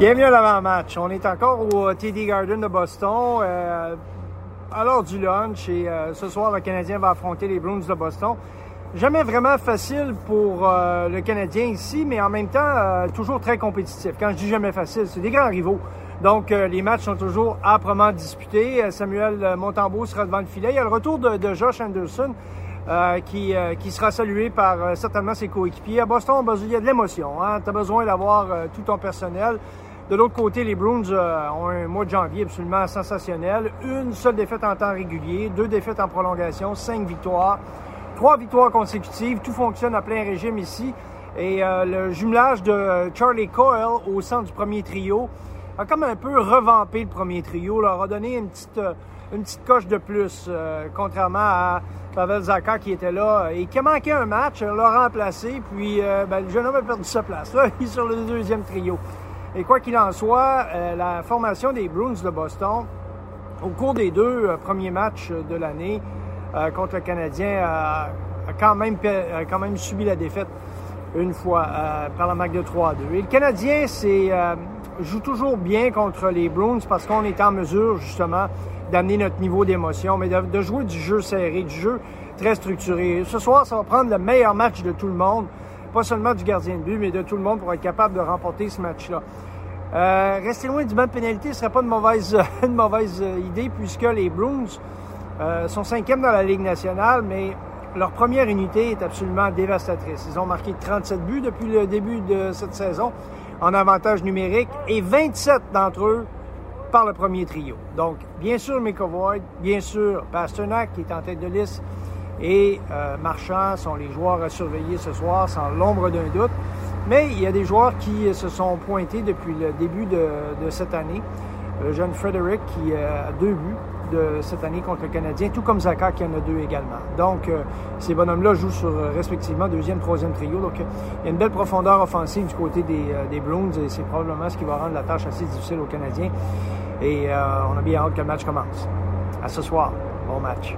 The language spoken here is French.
Bienvenue à l'avant-match. On est encore au TD Garden de Boston euh, à l'heure du lunch et euh, ce soir, le Canadien va affronter les Bruins de Boston. Jamais vraiment facile pour euh, le Canadien ici, mais en même temps, euh, toujours très compétitif. Quand je dis jamais facile, c'est des grands rivaux. Donc, euh, les matchs sont toujours âprement disputés. Euh, Samuel Montembeau sera devant le filet. Il y a le retour de, Josh Anderson. Euh, qui, euh, qui sera salué par euh, certainement ses coéquipiers. À Boston, il y a de l'émotion. Hein? Tu as besoin d'avoir euh, tout ton personnel. De l'autre côté, les Bruins euh, ont un mois de janvier absolument sensationnel. Une seule défaite en temps régulier, deux défaites en prolongation, cinq victoires, trois victoires consécutives. Tout fonctionne à plein régime ici. Et euh, le jumelage de Charlie Coyle au centre du premier trio a comme un peu revampé le premier trio, leur a donné une petite, euh, une petite coche de plus, contrairement à Pavel Zaka qui était là et qui a manqué un match, l'a remplacé, puis ben, le jeune homme a perdu sa place. Il est sur le deuxième trio. Et quoi qu'il en soit, euh, la formation des Bruins de Boston, au cours des deux euh, premiers matchs de l'année euh, contre le Canadien, a, quand même, subi la défaite une fois par la marque de 3 à 2. Et le Canadien joue toujours bien contre les Bruins parce qu'on est en mesure justement d'amener notre niveau d'émotion, mais de jouer du jeu serré, du jeu très structuré. Ce soir, ça va prendre le meilleur match de tout le monde, pas seulement du gardien de but, mais de tout le monde pour être capable de remporter ce match-là. Euh, rester loin du banc de pénalité ne serait pas une mauvaise, idée puisque les Bruins euh, sont cinquièmes dans la Ligue nationale, mais leur première unité est absolument dévastatrice. Ils ont marqué 37 buts depuis le début de cette saison en avantage numérique et 27 d'entre eux par le premier trio. Donc, bien sûr, McAvoy, bien sûr, Pasternak qui est en tête de liste et euh, Marchand sont les joueurs à surveiller ce soir sans l'ombre d'un doute. Mais il y a des joueurs qui se sont pointés depuis le début de, cette année. Le jeune Frederick qui euh, a deux buts de cette année contre le Canadien, tout comme Zaka qui en a deux également. Donc, euh, ces bonhommes-là jouent sur euh, respectivement deuxième, troisième trio. Donc, euh, il y a une belle profondeur offensive du côté des, euh, des et c'est probablement ce qui va rendre la tâche assez difficile aux Canadiens. Et euh, on a bien hâte que le match commence. À ce soir. Bon match.